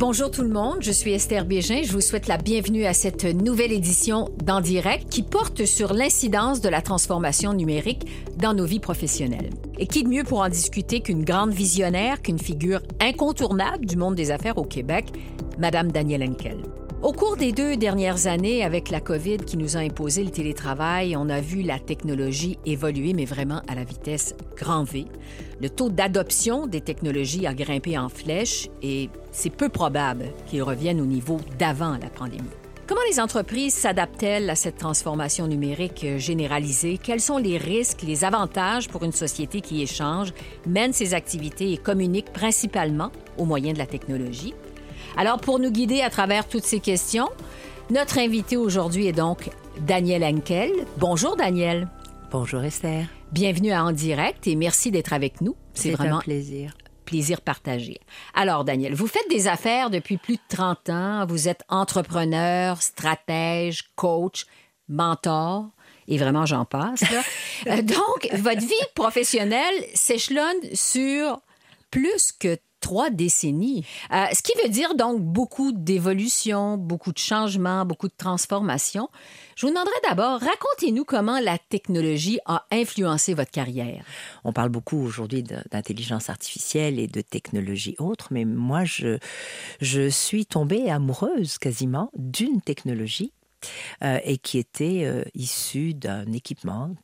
Bonjour tout le monde, je suis Esther Bégin. Je vous souhaite la bienvenue à cette nouvelle édition d'En Direct qui porte sur l'incidence de la transformation numérique dans nos vies professionnelles. Et qui de mieux pour en discuter qu'une grande visionnaire, qu'une figure incontournable du monde des affaires au Québec, Madame Danielle Henkel? Au cours des deux dernières années, avec la COVID qui nous a imposé le télétravail, on a vu la technologie évoluer, mais vraiment à la vitesse grand V. Le taux d'adoption des technologies a grimpé en flèche et c'est peu probable qu'il revienne au niveau d'avant la pandémie. Comment les entreprises s'adaptent-elles à cette transformation numérique généralisée? Quels sont les risques, les avantages pour une société qui échange, mène ses activités et communique principalement au moyen de la technologie? Alors, pour nous guider à travers toutes ces questions, notre invité aujourd'hui est donc Daniel Henkel. Bonjour, Daniel. Bonjour, Esther. Bienvenue à En Direct et merci d'être avec nous. C'est vraiment un plaisir. Plaisir partagé. Alors, Daniel, vous faites des affaires depuis plus de 30 ans. Vous êtes entrepreneur, stratège, coach, mentor. Et vraiment, j'en passe. Euh, donc, votre vie professionnelle s'échelonne sur plus que trois décennies. Euh, ce qui veut dire donc beaucoup d'évolution, beaucoup de changements, beaucoup de transformations. Je vous demanderai d'abord, racontez-nous comment la technologie a influencé votre carrière. On parle beaucoup aujourd'hui d'intelligence artificielle et de technologie autre, mais moi, je, je suis tombée amoureuse quasiment d'une technologie euh, et qui était euh, issue d'un équipement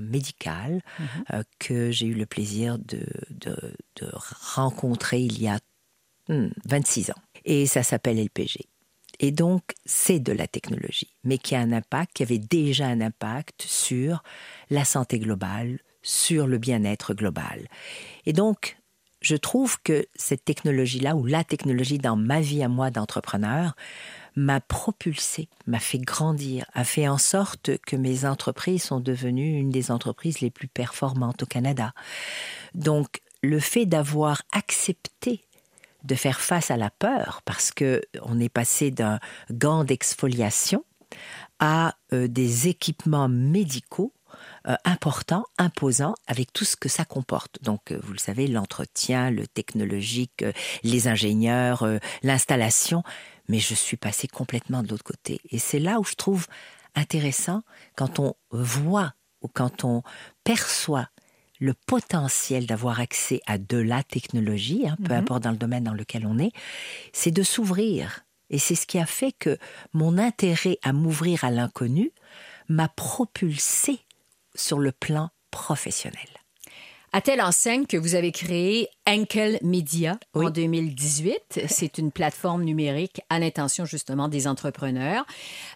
médical mhm. euh, que j'ai eu le plaisir de, de, rencontrer il y a 26 hmm, ans. Et ça s'appelle LPG. Et donc, c'est de la technologie, mais qui a un impact, qui avait déjà un impact sur la santé globale, sur le bien-être global. Et donc, je trouve que cette technologie-là, ou la technologie dans ma vie à moi d'entrepreneur, m'a propulsé, m'a fait grandir, a fait en sorte que mes entreprises sont devenues une des entreprises les plus performantes au Canada. Donc, le fait d'avoir accepté de faire face à la peur, parce que on est passé d'un gant d'exfoliation à euh, des équipements médicaux euh, importants, imposants, avec tout ce que ça comporte. Donc, euh, vous le savez, l'entretien, le technologique, les ingénieurs, l'installation mais je suis passée complètement de l'autre côté. Et c'est là où je trouve intéressant quand on voit ou quand on perçoit le potentiel d'avoir accès à de la technologie, hein, peu mhm. importe dans le domaine dans lequel on est, c'est de s'ouvrir. Et c'est ce qui a fait que mon intérêt à m'ouvrir à l'inconnu m'a propulsé sur le plan professionnel. À telle enseigne que vous avez créé Enkel Media en 2018. C'est une plateforme numérique à l'intention justement des entrepreneurs.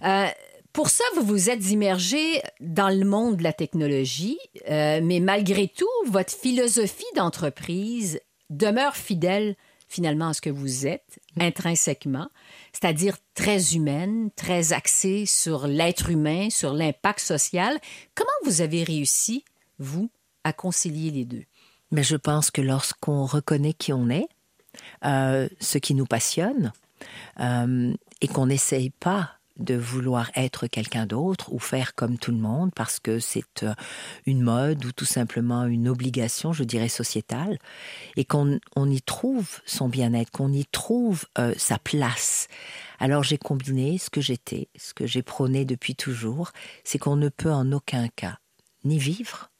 Euh, pour ça, vous vous êtes immergé dans le monde de la technologie, euh, mais malgré tout, votre philosophie d'entreprise demeure fidèle finalement à ce que vous êtes intrinsèquement, c'est-à-dire très humaine, très axée sur l'être humain, sur l'impact social. Comment vous avez réussi, vous, à concilier les deux Mais je pense que lorsqu'on reconnaît qui on est, euh, ce qui nous passionne, euh, et qu'on n'essaye pas de vouloir être quelqu'un d'autre ou faire comme tout le monde parce que c'est euh, une mode ou tout simplement une obligation, je dirais, sociétale, et qu'on y trouve son bien-être, qu'on y trouve sa place. Alors j'ai combiné ce que j'étais, ce que j'ai prôné depuis toujours, c'est qu'on ne peut en aucun cas ni vivre,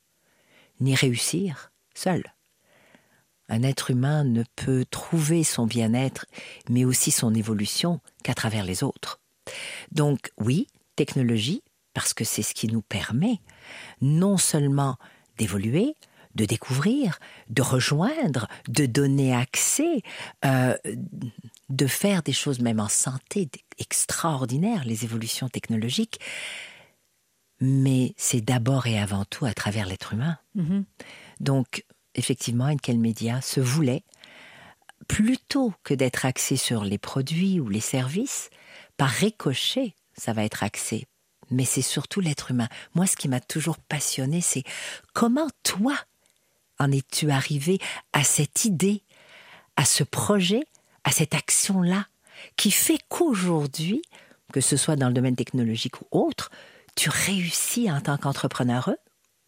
ni réussir seul. Un être humain ne peut trouver son bien-être, mais aussi son évolution qu'à travers les autres. Donc oui, technologie, parce que c'est ce qui nous permet non seulement d'évoluer, de découvrir, de rejoindre, de donner accès, euh, de faire des choses même en santé extraordinaires, les évolutions technologiques, mais c'est d'abord et avant tout à travers l'être humain. Mm-hmm. Donc, effectivement, Enkel Media se voulait, plutôt que d'être axé sur les produits ou les services, par ricochet, ça va être axé. Mais c'est surtout l'être humain. Moi, ce qui m'a toujours passionné, c'est comment toi en es-tu arrivé à cette idée, à ce projet, à cette action-là, qui fait qu'aujourd'hui, que ce soit dans le domaine technologique ou autre, tu réussis en tant qu'entrepreneur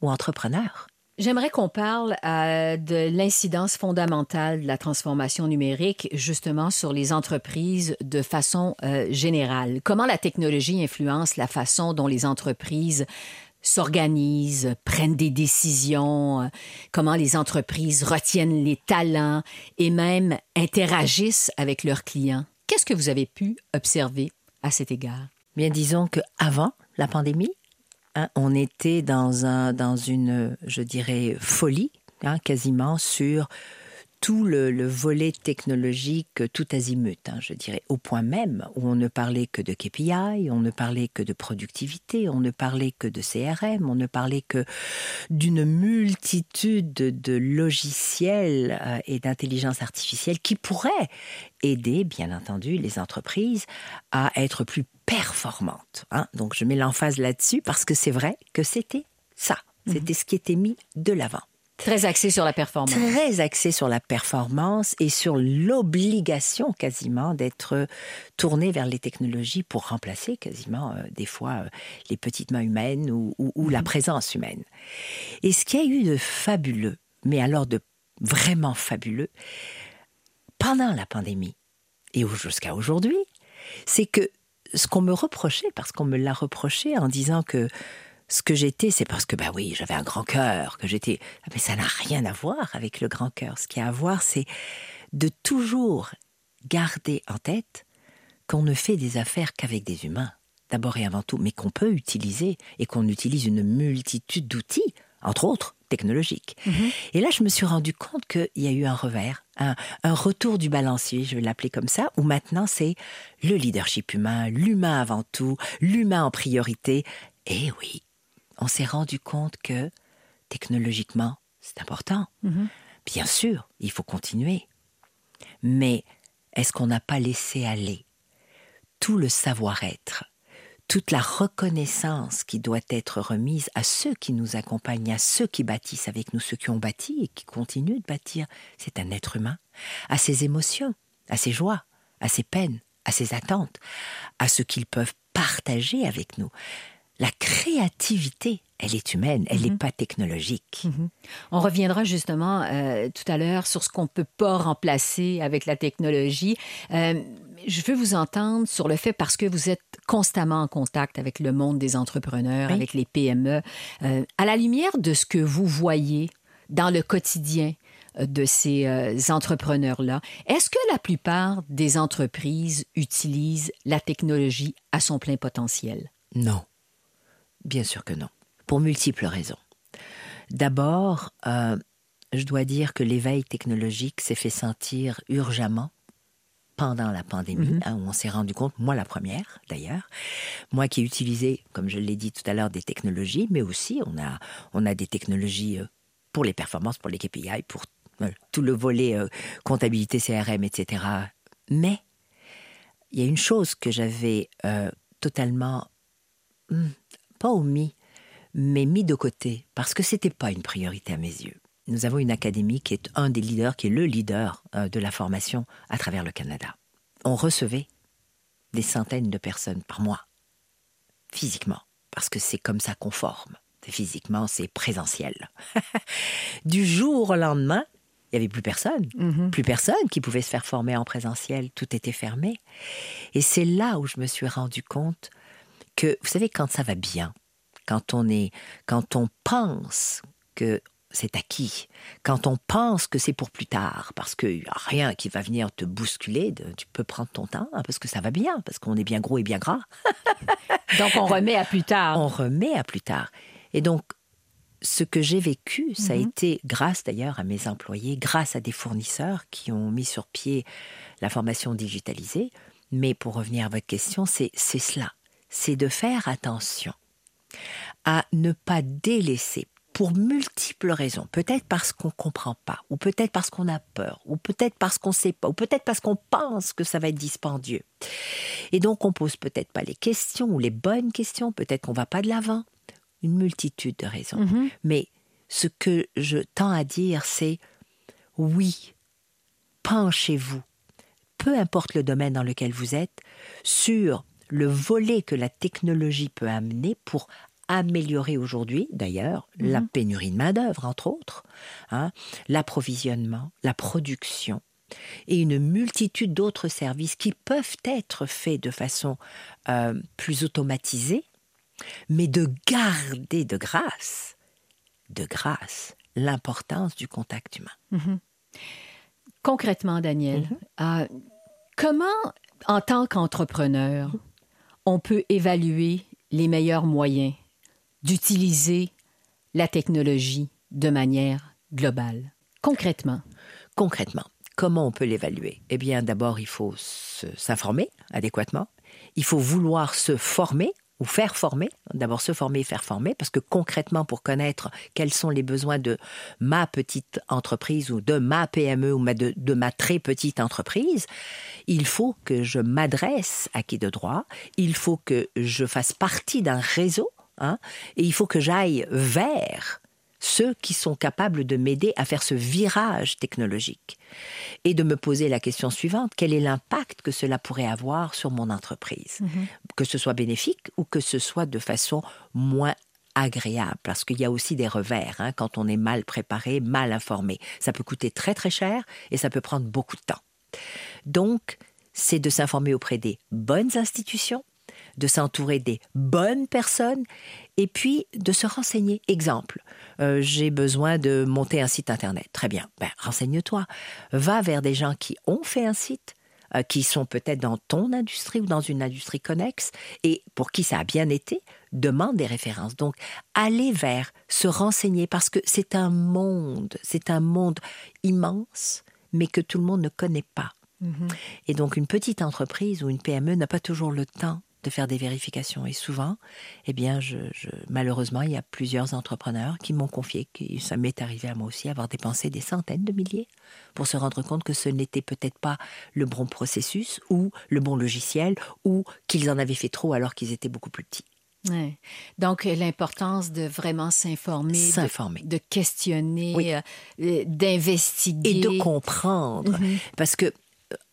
ou entrepreneur? J'aimerais qu'on parle euh, de l'incidence fondamentale de la transformation numérique justement sur les entreprises de façon euh, générale. Comment la technologie influence la façon dont les entreprises s'organisent, prennent des décisions, euh, comment les entreprises retiennent les talents et même interagissent avec leurs clients? Qu'est-ce que vous avez pu observer à cet égard? Bien, disons que avant la pandémie, Hein, on était dans, un, dans une, je dirais, folie, hein, quasiment, sur tout le, volet technologique tout azimut, hein, je dirais, au point même où on ne parlait que de KPI, on ne parlait que de productivité, on ne parlait que de CRM, on ne parlait que d'une multitude de logiciels euh, et d'intelligence artificielle qui pourraient aider, bien entendu, les entreprises à être plus performantes. Hein. Donc je mets l'emphase là-dessus parce que c'est vrai que c'était ça, mhm. c'était ce qui était mis de l'avant. Très axé sur la performance. Très axé sur la performance et sur l'obligation quasiment d'être tourné vers les technologies pour remplacer quasiment euh, des fois euh, les petites mains humaines ou, la mhm. présence humaine. Et ce qui a eu de fabuleux, mais alors de vraiment fabuleux, pendant la pandémie et jusqu'à aujourd'hui, c'est que ce qu'on me reprochait, parce qu'on me l'a reproché en disant que ce que j'étais, c'est parce que, bah oui, j'avais un grand cœur, que j'étais. Ah, mais ça n'a rien à voir avec le grand cœur. Ce qui a à voir, c'est de toujours garder en tête qu'on ne fait des affaires qu'avec des humains, d'abord et avant tout, mais qu'on peut utiliser et qu'on utilise une multitude d'outils, entre autres technologiques. Mhm. Et là, je me suis rendu compte qu'il y a eu un revers, un, un retour du balancier, je vais l'appeler comme ça, où maintenant c'est le leadership humain, l'humain avant tout, l'humain en priorité. Et oui, on s'est rendu compte que technologiquement, c'est important. Mhm. Bien sûr, il faut continuer. Mais est-ce qu'on n'a pas laissé aller tout le savoir-être, toute la reconnaissance qui doit être remise à ceux qui nous accompagnent, à ceux qui bâtissent avec nous, ceux qui ont bâti et qui continuent de bâtir? C'est un être humain, à ses émotions, à ses joies, à ses peines, à ses attentes, à ce qu'ils peuvent partager avec nous la créativité, elle est humaine, elle n'est mhm. pas technologique. Mhm. On reviendra justement euh, tout à l'heure sur ce qu'on ne peut pas remplacer avec la technologie. Euh, je veux vous entendre sur le fait parce que vous êtes constamment en contact avec le monde des entrepreneurs, avec les PME. Euh, à la lumière de ce que vous voyez dans le quotidien de ces entrepreneurs-là, est-ce que la plupart des entreprises utilisent la technologie à son plein potentiel? Non. Bien sûr que non, pour multiples raisons. D'abord, euh, je dois dire que l'éveil technologique s'est fait sentir urgemment pendant la pandémie, mhm. hein, où on s'est rendu compte, moi la première d'ailleurs, moi qui ai utilisé, comme je l'ai dit tout à l'heure, des technologies, mais aussi on a, on a des technologies euh, pour les performances, pour les KPI, pour euh, tout le volet comptabilité CRM, etc. Mais il y a une chose que j'avais totalement hmm, pas omis, mais mis de côté, parce que ce n'était pas une priorité à mes yeux. Nous avons une académie qui est un des leaders, qui est le leader euh, de la formation à travers le Canada. On recevait des centaines de personnes par mois, physiquement, parce que c'est comme ça qu'on forme. Physiquement, c'est présentiel. du jour au lendemain, il n'y avait plus personne. Mm-hmm. Plus personne qui pouvait se faire former en présentiel. Tout était fermé. Et c'est là où je me suis rendu compte que, vous savez, quand ça va bien, quand on est, quand on pense que c'est acquis, quand on pense que c'est pour plus tard, parce qu'il n'y a rien qui va venir te bousculer, tu peux prendre ton temps, hein, parce que ça va bien, parce qu'on est bien gros et bien gras. donc on remet à plus tard. On remet à plus tard. Et donc, ce que j'ai vécu, ça a mhm. été grâce d'ailleurs à mes employés, grâce à des fournisseurs qui ont mis sur pied la formation digitalisée. Mais pour revenir à votre question, c'est cela c'est de faire attention à ne pas délaisser pour multiples raisons. Peut-être parce qu'on ne comprend pas, ou peut-être parce qu'on a peur, ou peut-être parce qu'on ne sait pas, ou peut-être parce qu'on pense que ça va être dispendieux. Et donc on pose peut-être pas les questions ou les bonnes questions, peut-être qu'on va pas de l'avant. Une multitude de raisons. Mm-hmm. Mais ce que je tends à dire, c'est oui, penchez-vous, peu importe le domaine dans lequel vous êtes, sur le volet que la technologie peut amener pour améliorer aujourd'hui, d'ailleurs, la Mhm. pénurie de main-d'œuvre, entre autres, hein, l'approvisionnement, la production et une multitude d'autres services qui peuvent être faits de façon euh, plus automatisée, mais de garder de grâce, de grâce, l'importance du contact humain. Mhm. Concrètement, Daniel, Mhm. euh, comment, en tant qu'entrepreneur, on peut évaluer les meilleurs moyens d'utiliser la technologie de manière globale? Concrètement. Concrètement, comment on peut l'évaluer? Eh bien, d'abord, il faut s'informer adéquatement. Il faut vouloir se former faire former. D'abord, se former et faire former, parce que concrètement, pour connaître quels sont les besoins de ma petite entreprise ou de ma PME ou de ma très petite entreprise, il faut que je m'adresse à qui de droit, il faut que je fasse partie d'un réseau, hein, et il faut que j'aille vers ceux qui sont capables de m'aider à faire ce virage technologique et de me poser la question suivante, quel est l'impact que cela pourrait avoir sur mon entreprise? Que ce soit bénéfique ou que ce soit de façon moins agréable, parce qu'il y a aussi des revers hein, quand on est mal préparé, mal informé. Ça peut coûter très très cher et ça peut prendre beaucoup de temps. Donc, c'est de s'informer auprès des bonnes institutions, de s'entourer des bonnes personnes et puis de se renseigner. Exemple, euh, j'ai besoin de monter un site internet. Très bien, ben, renseigne-toi. Va vers des gens qui ont fait un site, euh, qui sont peut-être dans ton industrie ou dans une industrie connexe et pour qui ça a bien été, demande des références. Donc, aller vers, se renseigner parce que c'est un monde, c'est un monde immense, mais que tout le monde ne connaît pas. Et donc, une petite entreprise ou une PME n'a pas toujours le temps de faire des vérifications. Et souvent, eh bien, je, je- malheureusement, il y a plusieurs entrepreneurs qui m'ont confié que ça m'est arrivé à moi aussi, avoir dépensé des centaines de milliers pour se rendre compte que ce n'était peut-être pas le bon processus ou le bon logiciel ou qu'ils en avaient fait trop alors qu'ils étaient beaucoup plus petits. Ouais. Donc, l'importance de vraiment s'informer, de- S'informer. de, questionner, Oui. euh, euh, d'investiguer. et de comprendre. Mhm. Parce que,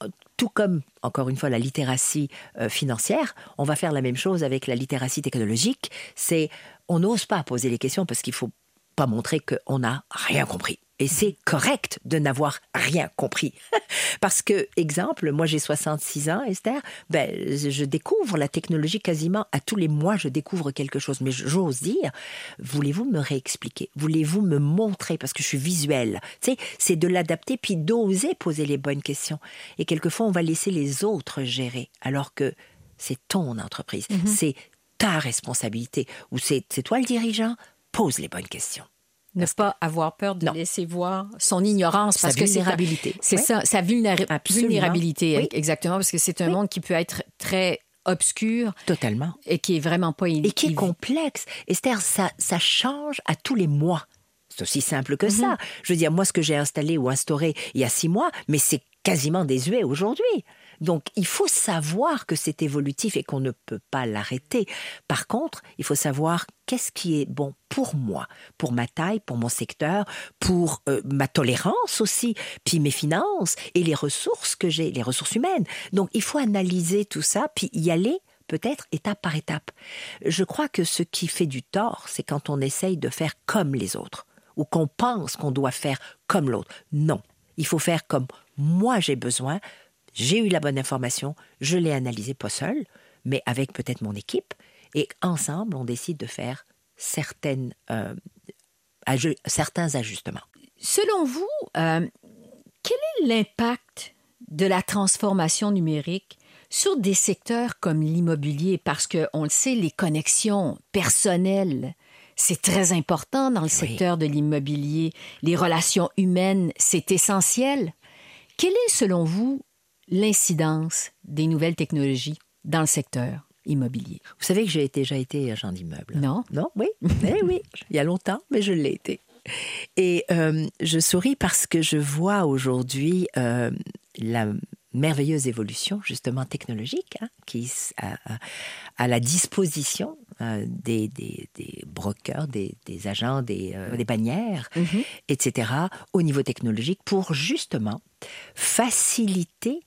euh, tout comme, encore une fois, la littératie euh, financière, on va faire la même chose avec la littératie technologique. C'est, on n'ose pas poser les questions parce qu'il faut pas montrer qu'on n'a rien compris. Et c'est correct de n'avoir rien compris. Parce que, exemple, moi j'ai 66 ans, Esther, ben, je découvre la technologie quasiment à tous les mois, je découvre quelque chose. Mais j'ose dire, voulez-vous me réexpliquer? Voulez-vous me montrer? Parce que je suis visuelle. Tu sais, c'est de l'adapter puis d'oser poser les bonnes questions. Et quelquefois, on va laisser les autres gérer, alors que c'est ton entreprise, c'est ta responsabilité, ou c'est c'est toi le dirigeant? Pose les bonnes questions. Ne pas avoir peur de Non. laisser voir son ignorance. Sa parce que c'est- vulnérabilité. C'est Oui. ça, sa vulnérabilité, Oui. exactement, parce que c'est un Oui. monde qui peut être très obscur Totalement. et qui est vraiment pas et qui est complexe. Esther, ça, ça change à tous les mois. C'est aussi simple que ça. Je veux dire, moi, ce que j'ai installé ou instauré il y a six mois, mais c'est quasiment désuet aujourd'hui. Donc, il faut savoir que c'est évolutif et qu'on ne peut pas l'arrêter. Par contre, il faut savoir qu'est-ce qui est bon pour moi, pour ma taille, pour mon secteur, pour euh, ma tolérance aussi, puis mes finances et les ressources que j'ai, les ressources humaines. Donc, il faut analyser tout ça, puis y aller peut-être étape par étape. Je crois que ce qui fait du tort, c'est quand on essaye de faire comme les autres, ou qu'on pense qu'on doit faire comme l'autre. Non, il faut faire comme moi j'ai besoin, j'ai eu la bonne information, je l'ai analysée pas seul, mais avec peut-être mon équipe, et ensemble on décide de faire certaines, euh, certains ajustements. Selon vous, euh, quel est l'impact de la transformation numérique sur des secteurs comme l'immobilier? Parce que on le sait, les connexions personnelles, c'est très important dans le secteur de l'immobilier. Les relations humaines, c'est essentiel. Quelle est, selon vous, l'incidence des nouvelles technologies dans le secteur immobilier? Vous savez que j'ai déjà été agent d'immeuble. Non? Non, oui, eh oui, il y a longtemps, mais je l'ai été. Et euh, je souris parce que je vois aujourd'hui euh, la merveilleuse évolution justement technologique hein, qui a- à la disposition euh, des, des, des brokers, des, des agents, des, euh, des bannières, etc., au niveau technologique pour justement faciliter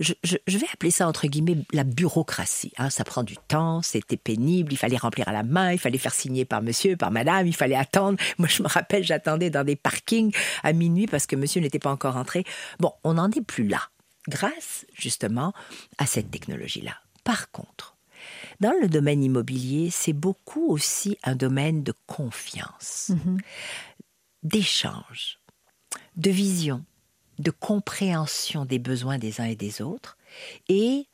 je, vais appeler ça entre guillemets la bureaucratie. Hein. Ça prend du temps, c'était pénible, il fallait remplir à la main, il fallait faire signer par monsieur, par madame, il fallait attendre. Moi, je me rappelle, j'attendais dans des parkings à minuit parce que monsieur n'était pas encore entré. Bon, on n'en est plus là, grâce justement à cette technologie-là. Par contre, dans le domaine immobilier, c'est beaucoup aussi un domaine de confiance, mm-hmm. d'échange, de vision, de compréhension des besoins des uns et des autres, et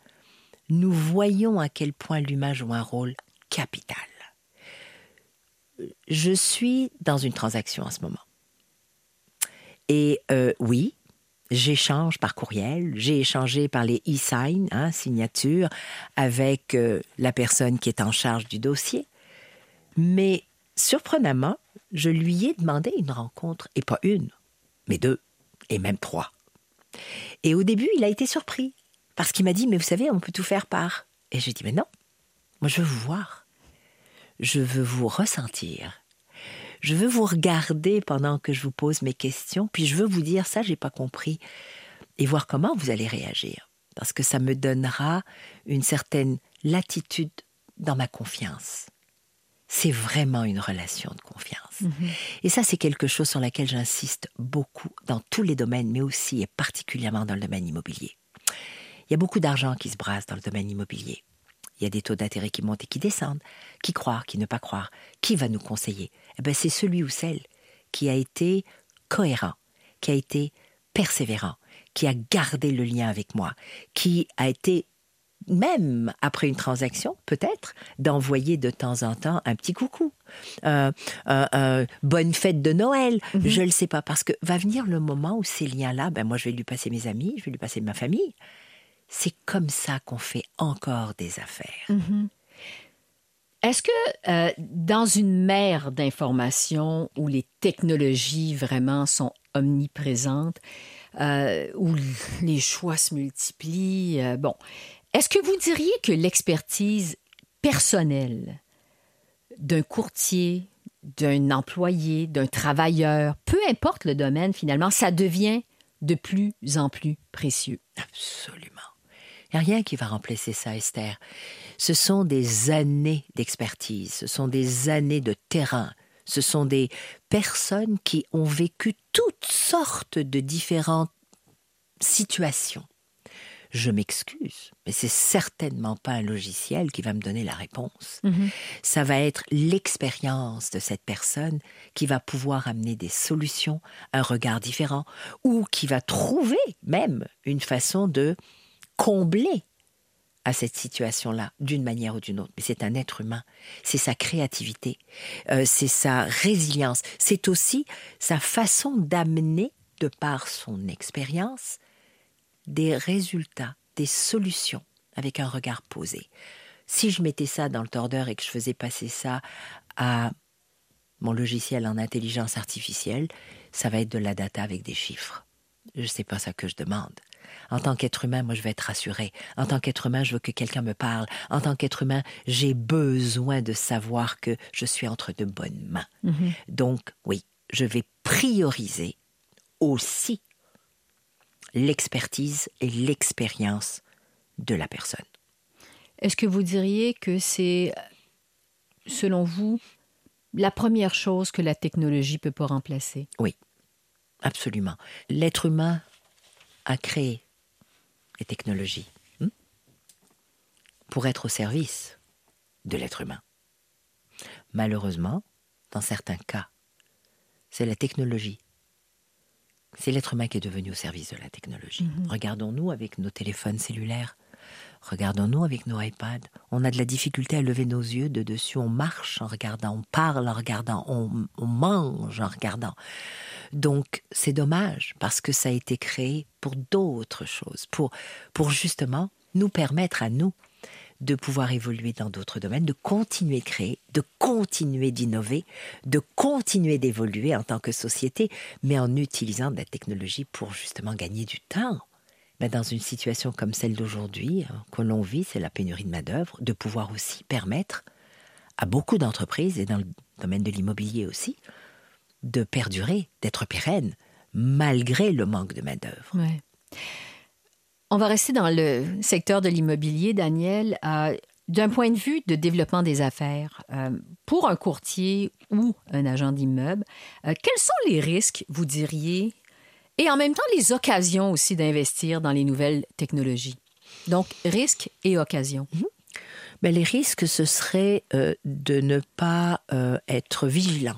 nous voyons à quel point l'humain joue un rôle capital. Je suis dans une transaction en ce moment. Et euh, oui, j'échange par courriel, j'ai échangé par les e-signs, hein, signature, avec euh, la personne qui est en charge du dossier. Mais surprenamment, je lui ai demandé une rencontre, et pas une, mais deux et même trois. Et au début, il a été surpris, parce qu'il m'a dit, mais vous savez, on peut tout faire par... Et j'ai dit, mais non, moi je veux vous voir, je veux vous ressentir, je veux vous regarder pendant que je vous pose mes questions, puis je veux vous dire, ça, j'ai pas compris, et voir comment vous allez réagir, parce que ça me donnera une certaine latitude dans ma confiance c'est vraiment une relation de confiance. Mhm. Et ça, c'est quelque chose sur laquelle j'insiste beaucoup dans tous les domaines, mais aussi et particulièrement dans le domaine immobilier. Il y a beaucoup d'argent qui se brasse dans le domaine immobilier. Il y a des taux d'intérêt qui montent et qui descendent. Qui croire, qui ne pas croire? Qui va nous conseiller? Eh ben, C'est celui ou celle qui a été cohérent, qui a été persévérant, qui a gardé le lien avec moi, qui a été même après une transaction, peut-être, d'envoyer de temps en temps un petit coucou. Euh, euh, euh, bonne fête de Noël, mhm. je ne le sais pas, parce que va venir le moment où ces liens-là, ben moi je vais lui passer mes amis, je vais lui passer ma famille. C'est comme ça qu'on fait encore des affaires. Mhm. Est-ce que dans une mer d'informations où les technologies vraiment sont omniprésentes, où les choix se multiplient, bon, est-ce que vous diriez que l'expertise personnelle d'un courtier, d'un employé, d'un travailleur, peu importe le domaine finalement, ça devient de plus en plus précieux? Absolument. Il n'y a rien qui va remplacer ça, Esther. Ce sont des années d'expertise, ce sont des années de terrain, ce sont des personnes qui ont vécu toutes sortes de différentes situations je m'excuse, mais c'est certainement pas un logiciel qui va me donner la réponse. Mhm. Ça va être l'expérience de cette personne qui va pouvoir amener des solutions, un regard différent, ou qui va trouver même une façon de combler à cette situation-là, d'une manière ou d'une autre. Mais c'est un être humain, c'est sa créativité, euh, c'est sa résilience, c'est aussi sa façon d'amener, de par son expérience, des résultats, des solutions avec un regard posé. Si je mettais ça dans le tordeur et que je faisais passer ça à mon logiciel en intelligence artificielle, ça va être de la data avec des chiffres. Je sais pas ça que je demande. En tant qu'être humain, moi, je vais être rassuré. En tant qu'être humain, je veux que quelqu'un me parle. En tant qu'être humain, j'ai besoin de savoir que je suis entre de bonnes mains. Mm-hmm. Donc, oui, je vais prioriser aussi l'expertise et l'expérience de la personne. Est-ce que vous diriez que c'est, selon vous, la première chose que la technologie peut pas remplacer? Oui, absolument. L'être humain a créé les technologies hmm, pour être au service de l'être humain. Malheureusement, dans certains cas, c'est la technologie c'est l'être humain qui est devenu au service de la technologie. Mhm. Regardons-nous avec nos téléphones cellulaires. Regardons-nous avec nos iPads. On a de la difficulté à lever nos yeux de dessus. On marche en regardant, on parle en regardant, on, mange en regardant. Donc c'est dommage parce que ça a été créé pour d'autres choses, pour, pour justement nous permettre à nous de pouvoir évoluer dans d'autres domaines, de continuer de créer, de continuer d'innover, de continuer d'évoluer en tant que société, mais en utilisant de la technologie pour justement gagner du temps. Mais dans une situation comme celle d'aujourd'hui, hein, que l'on vit, c'est la pénurie de main-d'œuvre, de pouvoir aussi permettre à beaucoup d'entreprises, et dans le domaine de l'immobilier aussi, de perdurer, d'être pérennes, malgré le manque de main-d'œuvre. On va rester dans le secteur de l'immobilier, Daniel. Euh, d'un point de vue de développement des affaires, euh, pour un courtier ou un agent d'immeuble, euh, quels sont les risques, vous diriez, et en même temps les occasions aussi d'investir dans les nouvelles technologies? Donc, risques et occasions. Mhm. Mais les risques, ce serait de ne pas être vigilant.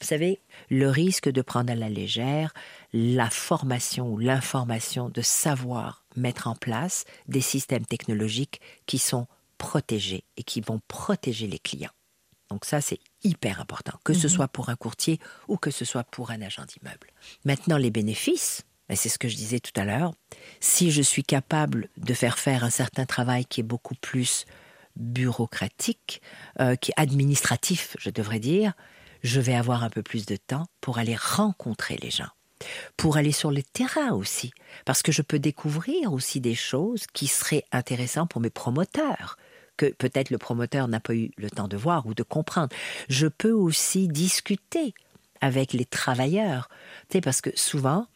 Vous savez, le risque de prendre à la légère la formation ou l'information, de savoir mettre en place des systèmes technologiques qui sont protégés et qui vont protéger les clients. Donc ça, c'est hyper important, que ce mhm. soit pour un courtier ou que ce soit pour un agent d'immeuble. Maintenant, les bénéfices, ben, c'est ce que je disais tout à l'heure, si je suis capable de faire faire un certain travail qui est beaucoup plus bureaucratique, euh, qui est administratif, je devrais dire, je vais avoir un peu plus de temps pour aller rencontrer les gens pour aller sur le terrain aussi, parce que je peux découvrir aussi des choses qui seraient intéressantes pour mes promoteurs que peut-être le promoteur n'a pas eu le temps de voir ou de comprendre. Je peux aussi discuter avec les travailleurs, tu parce que souvent,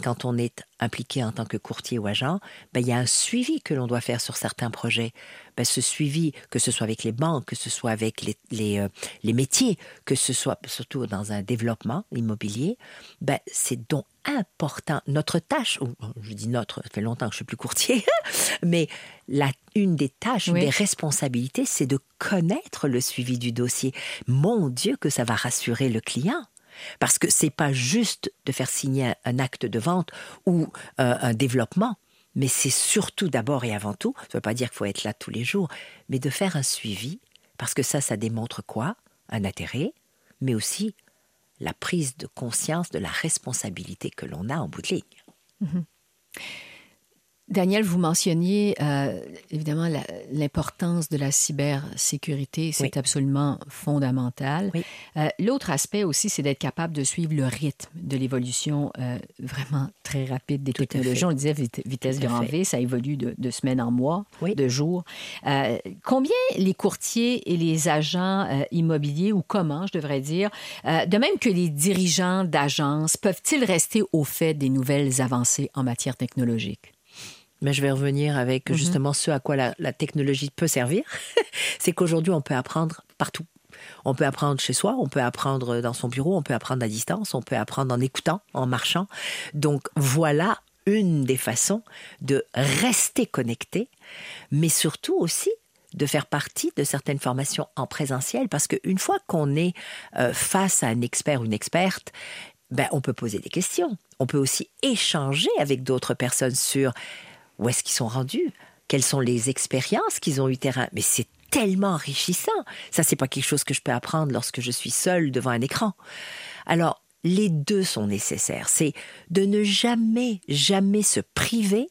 quand on est impliqué en tant que courtier ou agent, ben, il y a un suivi que l'on doit faire sur certains projets. Ben, ce suivi, que ce soit avec les banques, que ce soit avec les, les, euh, les métiers, que ce soit surtout dans un développement immobilier, ben, c'est donc important. Notre tâche, ou je dis notre, ça fait longtemps que je suis plus courtier, mais la, une des tâches, une des responsabilités, c'est de connaître le suivi du dossier. Mon Dieu, que ça va rassurer le client. Parce que c'est pas juste de faire signer un acte de vente ou euh, un développement, mais c'est surtout d'abord et avant tout, ça ne veut pas dire qu'il faut être là tous les jours, mais de faire un suivi, parce que ça, ça démontre quoi? Un intérêt, mais aussi la prise de conscience de la responsabilité que l'on a en bout de ligne. Mm-hmm. Daniel, vous mentionniez euh, évidemment l'importance de la cybersécurité. C'est absolument fondamental. Euh, l'autre aspect aussi, c'est d'être capable de suivre le rythme de l'évolution euh, vraiment très rapide des technologies. On le disait, vitesse grand V, ça évolue de, semaine en mois, de jours. combien les courtiers et les agents immobiliers, ou comment, je devrais dire, de même que les dirigeants d'agences, peuvent-ils rester au fait des nouvelles avancées en matière technologique? Mais je vais revenir avec mhm. justement ce à quoi la, technologie peut servir. c'est qu'aujourd'hui, on peut apprendre partout. On peut apprendre chez soi, on peut apprendre dans son bureau, on peut apprendre à distance, on peut apprendre en écoutant, en marchant. Donc voilà une des façons de rester connecté, mais surtout aussi de faire partie de certaines formations en présentiel, parce qu'une fois qu'on est euh, face à un expert ou une experte, ben, on peut poser des questions. On peut aussi échanger avec d'autres personnes sur où est-ce qu'ils sont rendus? Quelles sont les expériences qu'ils ont eu terrain? Mais c'est tellement enrichissant. Ça, c'est pas quelque chose que je peux apprendre lorsque je suis seule devant un écran. Alors, les deux sont nécessaires. C'est de ne jamais, jamais se priver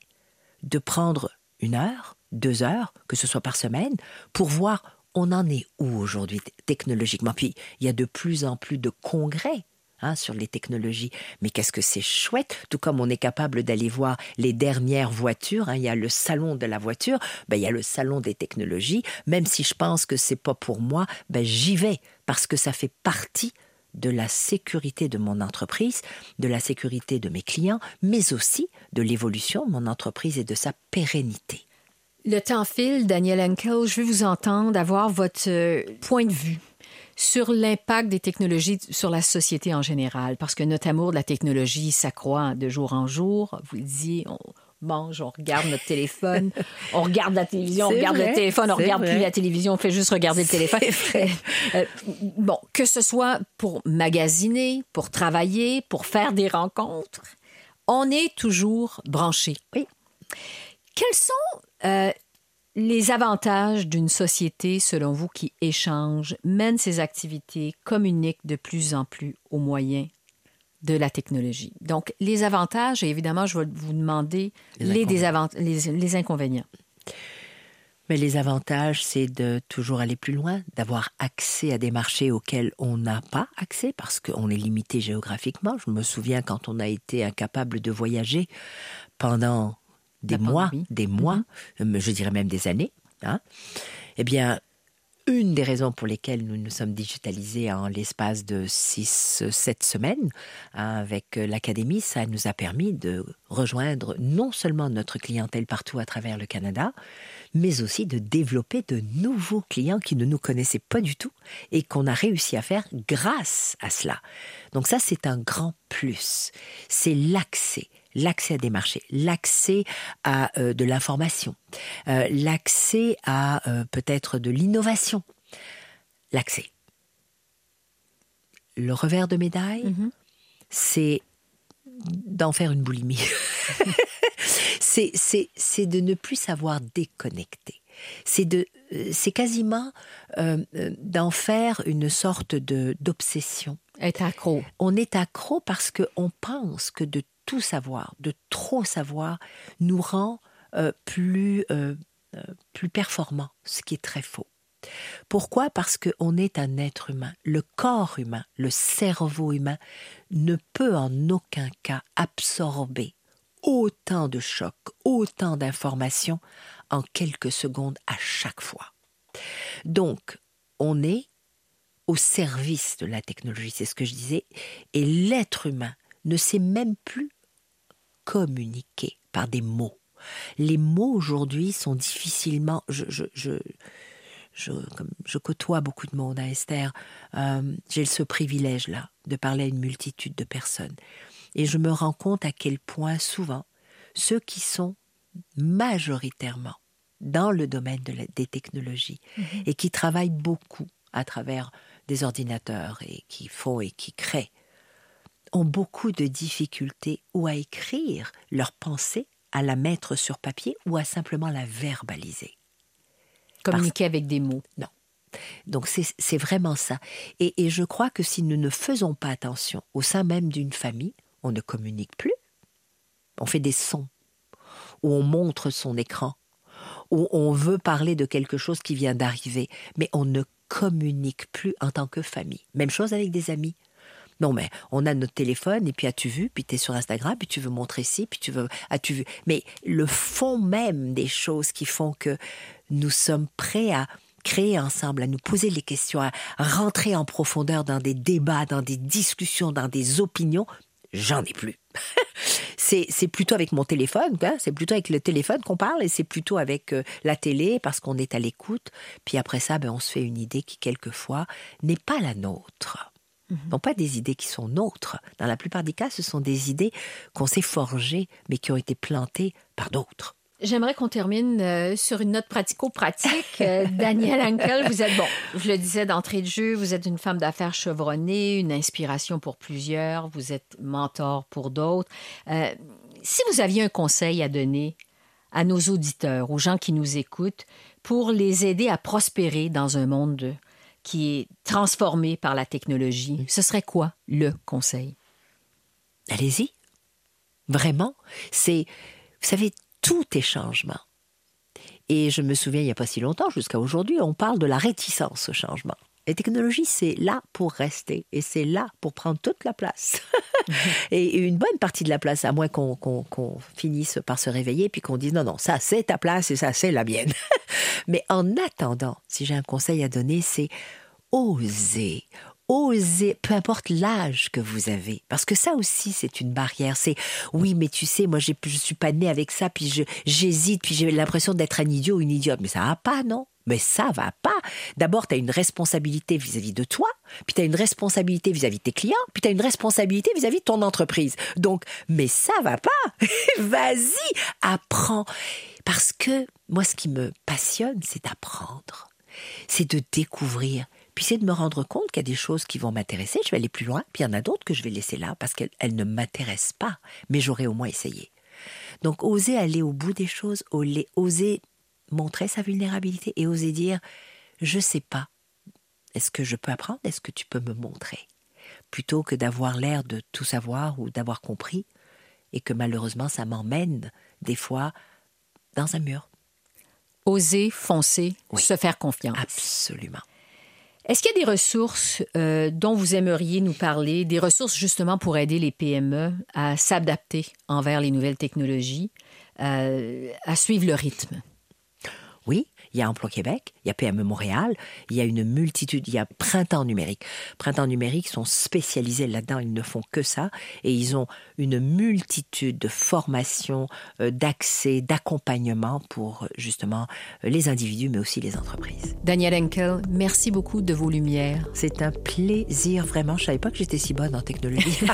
de prendre une heure, deux heures, que ce soit par semaine, pour voir on en est où aujourd'hui technologiquement. Puis, il y a de plus en plus de congrès Hein, sur les technologies. Mais qu'est-ce que c'est chouette, tout comme on est capable d'aller voir les dernières voitures. Hein. il y a le salon de la voiture, ben, il y a le salon des technologies. Même si je pense que c'est pas pour moi, ben, j'y vais parce que ça fait partie de la sécurité de mon entreprise, de la sécurité de mes clients, mais aussi de l'évolution de mon entreprise et de sa pérennité. Le temps file, Daniel Henkel. Je veux vous entendre, avoir votre euh, point de vue sur l'impact des technologies sur la société en général, parce que notre amour de la technologie s'accroît de jour en jour. Vous le disiez, on mange, on regarde notre téléphone, on regarde la télévision, on regarde le téléphone, on regarde plus la télévision, on fait juste regarder le téléphone. Euh, bon, que ce soit pour magasiner, pour travailler, pour faire des rencontres, on est toujours branché. Oui. Quels sont euh, les avantages d'une société, selon vous, qui échange, mène ses activités, communique de plus en plus au moyen de la technologie. Donc, les avantages, et évidemment, je vais vous demander les, les, inconvénients. Mais les avantages, c'est de toujours aller plus loin, d'avoir accès à des marchés auxquels on n'a pas accès parce qu'on est limité géographiquement. Je me souviens quand on a été incapable de voyager pendant des mois, des mois, mm-hmm. euh, je dirais même des années, hein, eh bien, une des raisons pour lesquelles nous nous sommes digitalisés en l'espace de 6-7 semaines hein, avec euh, l'Académie. Ça nous a permis de rejoindre non seulement notre clientèle partout à travers le Canada, mais aussi de développer de nouveaux clients qui ne nous connaissaient pas du tout et qu'on a réussi à faire grâce à cela. Donc ça, c'est un grand plus. C'est l'accès l'accès à des marchés, l'accès à euh, de l'information, euh, l'accès à euh, peut-être de l'innovation, l'accès. Le revers de médaille, mm-hmm. c'est d'en faire une boulimie. c'est de ne plus savoir déconnecter. C'est de, c'est quasiment d'en faire une sorte de d'obsession. Être accro. On est accro parce qu'on pense que de tout savoir, de trop savoir, nous rend euh, plus, euh, euh, plus performants, ce qui est très faux. Pourquoi? Parce qu'on est un être humain. Le corps humain, le cerveau humain ne peut en aucun cas absorber autant de chocs, autant d'informations en quelques secondes à chaque fois. Donc, on est au service de la technologie, c'est ce que je disais, et l'être humain ne sait même plus communiquer par des mots. Les mots aujourd'hui sont difficilement. Je, je, je, je, côtoie beaucoup de monde à hein, Esther. Euh, j'ai ce privilège-là de parler à une multitude de personnes. Et je me rends compte à quel point souvent ceux qui sont majoritairement dans le domaine de des technologies mhm. et qui travaillent beaucoup à travers des ordinateurs et qui font et qui créent ont beaucoup de difficultés ou à écrire leurs pensées, à la mettre sur papier ou à simplement la verbaliser. Communiquer avec des mots. Non. Donc c'est vraiment ça. Et, et, je crois que si nous ne faisons pas attention au sein même d'une famille, on ne communique plus. On fait des sons, ou on montre son écran, ou on veut parler de quelque chose qui vient d'arriver, mais on ne communique plus en tant que famille. Même chose avec des amis. Non, mais on a notre téléphone, et puis as-tu vu, puis tu es sur Instagram, puis tu veux montrer ci, puis tu veux. As-tu vu? Mais le fond même des choses qui font que nous sommes prêts à créer ensemble, à nous poser les questions, à rentrer en profondeur dans des débats, dans des discussions, dans des opinions, j'en ai plus. c'est plutôt avec mon téléphone, c'est plutôt avec le téléphone qu'on parle et c'est plutôt avec euh, la télé parce qu'on est à l'écoute. Puis après ça, ben, on se fait une idée qui quelquefois n'est pas la nôtre. Mhm. non pas des idées qui sont nôtres. Dans la plupart des cas, ce sont des idées qu'on s'est forgées, mais qui ont été plantées par d'autres. J'aimerais qu'on termine euh, sur une note pratico-pratique. Euh, Daniel Ankel, vous êtes, bon, je le disais d'entrée de jeu, vous êtes une femme d'affaires chevronnée, une inspiration pour plusieurs, vous êtes mentor pour d'autres. Euh, si vous aviez un conseil à donner à nos auditeurs, aux gens qui nous écoutent, pour les aider à prospérer dans un monde de, qui est transformé par la technologie, ce serait quoi le conseil? Allez-y. Vraiment. C'est, vous savez, tout est changement. Et je me souviens, il n'y a pas si longtemps, jusqu'à aujourd'hui, on parle de la réticence au changement. Les technologies, c'est là pour rester et c'est là pour prendre toute la place. et une bonne partie de la place, à moins qu'on finisse par se réveiller puis qu'on dise non, non, ça c'est ta place et ça c'est la mienne. Mais en attendant, si j'ai un conseil à donner, c'est oser, oser, peu importe l'âge que vous avez, parce que ça aussi c'est une barrière. C'est oui, mais tu sais, moi je suis pas née avec ça, puis j'hésite, puis j'ai l'impression d'être un idiot ou une idiote, mais ça va pas, non? Mais ça va pas. D'abord, tu as une responsabilité vis-à-vis de toi, puis tu as une responsabilité vis-à-vis de tes clients, puis tu as une responsabilité vis-à-vis de ton entreprise. Donc, mais ça va pas. Vas-y, apprends. Parce que moi, ce qui me passionne, c'est d'apprendre. C'est de découvrir. Puis c'est de me rendre compte qu'il y a des choses qui vont m'intéresser, je vais aller plus loin, puis il y en a d'autres que je vais laisser là parce qu'elles ne m'intéressent pas, mais j'aurais au moins essayé. Donc oser aller au bout des choses, oser montrer sa vulnérabilité et oser dire je sais pas. Est-ce que je peux apprendre? Est-ce que tu peux me montrer? Plutôt que d'avoir l'air de tout savoir ou d'avoir compris et que malheureusement ça m'emmène des fois dans un mur. Oser, foncer, se faire confiance. Absolument. Est-ce qu'il y a des ressources euh, dont vous aimeriez nous parler, des ressources justement pour aider les PME à s'adapter envers les nouvelles technologies, euh, à suivre le rythme? Oui, Il y a Emploi Québec, il y a PME Montréal, il y a une multitude, il y a Printemps numérique. Printemps numérique sont spécialisés là-dedans, ils ne font que ça et ils ont une multitude de formations, euh, d'accès, d'accompagnement pour justement les individus mais aussi les entreprises. Daniel Henkel, merci beaucoup de vos lumières. C'est un plaisir vraiment. Je savais pas que j'étais si bonne en technologie.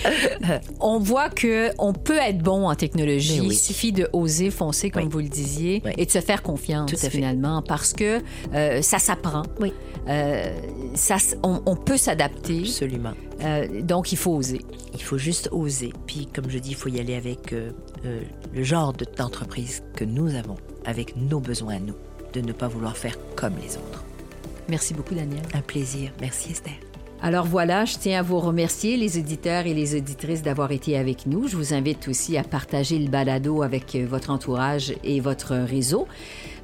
on voit que on peut être bon en technologie. Il suffit de oser foncer, comme vous le disiez, et de se faire confiance finalement, parce que euh, ça s'apprend. Oui. Euh, ça, on, peut s'adapter. Absolument. Euh, donc il faut oser. Il faut juste oser. Puis comme je dis, il faut y aller avec le genre d'entreprise que nous avons, avec nos besoins à nous, de ne pas vouloir faire comme les autres. Merci beaucoup, Daniel. Un plaisir. Merci, Esther. Alors voilà, je tiens à vous remercier, les auditeurs et les auditrices, d'avoir été avec nous. Je vous invite aussi à partager le balado avec euh, votre entourage et votre réseau.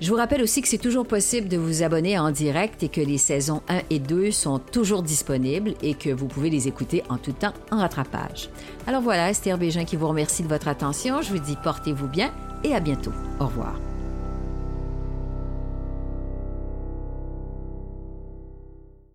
Je vous rappelle aussi que c'est toujours possible de vous abonner en direct et que les saisons 1 et 2 sont toujours disponibles et que vous pouvez les écouter en tout temps en rattrapage. Alors voilà, Esther Bégin qui vous remercie de votre attention. Je vous dis portez-vous bien et à bientôt. Au revoir.